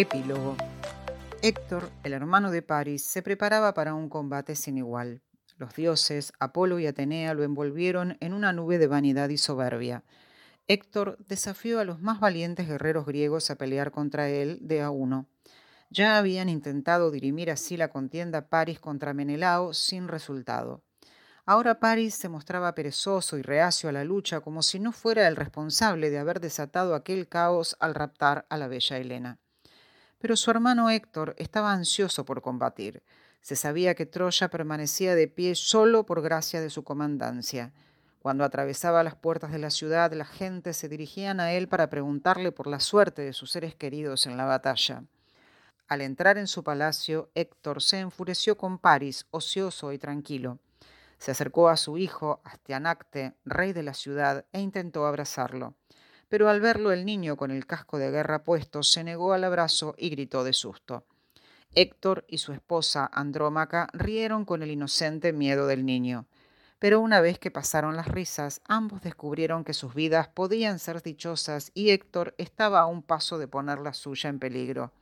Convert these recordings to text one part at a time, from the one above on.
Epílogo. Héctor, el hermano de Paris, se preparaba para un combate sin igual. Los dioses, Apolo y Atenea, lo envolvieron en una nube de vanidad y soberbia. Héctor desafió a los más valientes guerreros griegos a pelear contra él de a uno. Ya habían intentado dirimir así la contienda Paris contra Menelao sin resultado. Ahora Paris se mostraba perezoso y reacio a la lucha, como si no fuera el responsable de haber desatado aquel caos al raptar a la bella Helena. Pero su hermano Héctor estaba ansioso por combatir. Se sabía que Troya permanecía de pie solo por gracia de su comandancia. Cuando atravesaba las puertas de la ciudad, la gente se dirigían a él para preguntarle por la suerte de sus seres queridos en la batalla. Al entrar en su palacio, Héctor se enfureció con Paris, ocioso y tranquilo. Se acercó a su hijo, Astianacte, rey de la ciudad, e intentó abrazarlo pero al verlo el niño con el casco de guerra puesto se negó al abrazo y gritó de susto. Héctor y su esposa Andrómaca rieron con el inocente miedo del niño. Pero una vez que pasaron las risas, ambos descubrieron que sus vidas podían ser dichosas y Héctor estaba a un paso de poner la suya en peligro.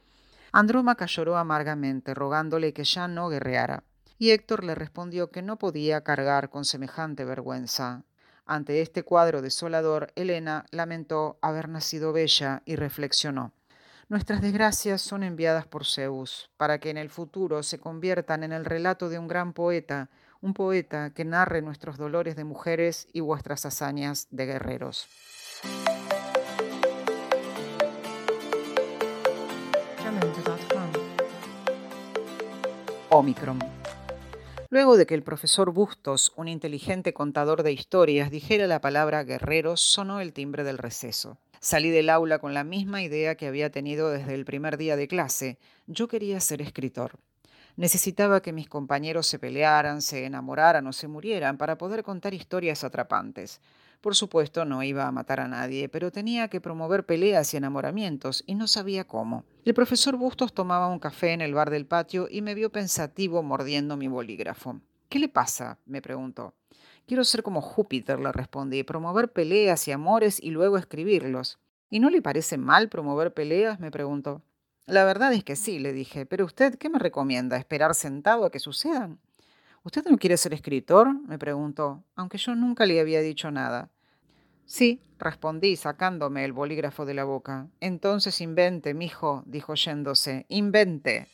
Andrómaca lloró amargamente, rogándole que ya no guerreara. Y Héctor le respondió que no podía cargar con semejante vergüenza. Ante este cuadro desolador, Elena lamentó haber nacido bella y reflexionó. Nuestras desgracias son enviadas por Zeus, para que en el futuro se conviertan en el relato de un gran poeta, un poeta que narre nuestros dolores de mujeres y vuestras hazañas de guerreros. Omicron. Luego de que el profesor Bustos, un inteligente contador de historias, dijera la palabra guerreros, sonó el timbre del receso. Salí del aula con la misma idea que había tenido desde el primer día de clase. Yo quería ser escritor. Necesitaba que mis compañeros se pelearan, se enamoraran o se murieran para poder contar historias atrapantes. Por supuesto, no iba a matar a nadie, pero tenía que promover peleas y enamoramientos, y no sabía cómo. El profesor Bustos tomaba un café en el bar del patio y me vio pensativo mordiendo mi bolígrafo. ¿Qué le pasa? me preguntó. Quiero ser como Júpiter, le respondí, promover peleas y amores y luego escribirlos. ¿Y no le parece mal promover peleas? me preguntó. La verdad es que sí, le dije, pero usted, ¿qué me recomienda? ¿Esperar sentado a que sucedan? ¿Usted no quiere ser escritor? me preguntó, aunque yo nunca le había dicho nada. Sí, respondí sacándome el bolígrafo de la boca. Entonces invente, mijo, dijo yéndose, invente.